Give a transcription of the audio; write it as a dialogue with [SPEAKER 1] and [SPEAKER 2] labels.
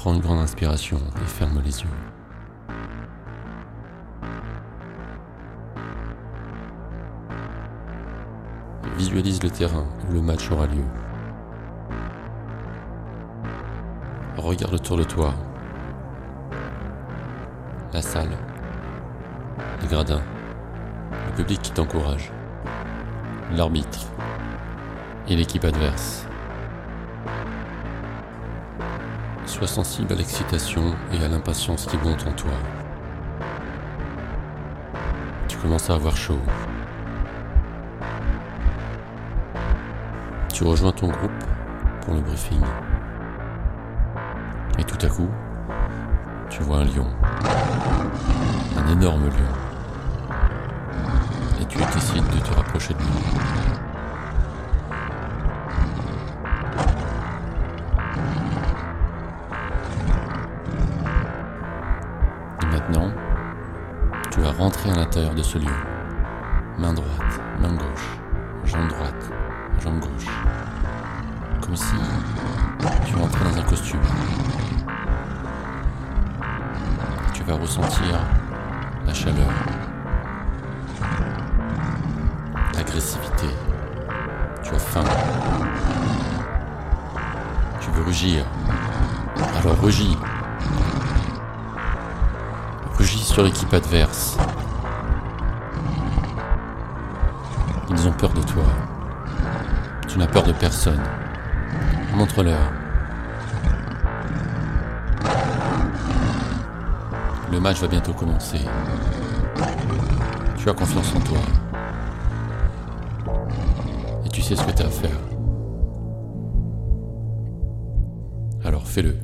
[SPEAKER 1] Prends une grande inspiration et ferme les yeux. Visualise le terrain où le match aura lieu. Regarde autour de toi. La salle, les gradins, le public qui t'encourage, l'arbitre et l'équipe adverse. Sois sensible à l'excitation et à l'impatience qui montent en toi. Tu commences à avoir chaud. Tu rejoins ton groupe pour le briefing. Et tout à coup, tu vois un lion. Un énorme lion. Et tu décides de te rapprocher de lui. Maintenant, tu vas rentrer à l'intérieur de ce lion. Main droite, main gauche, jambe droite, jambe gauche. Comme si tu rentrais dans un costume. Tu vas ressentir la chaleur, l'agressivité. Tu as faim. Tu veux rugir. Alors rugis. Rugis sur l'équipe adverse. Ils ont peur de toi. Tu n'as peur de personne. Montre-leur. Le match va bientôt commencer. Tu as confiance en toi. Et tu sais ce que tu as à faire. Alors fais-le.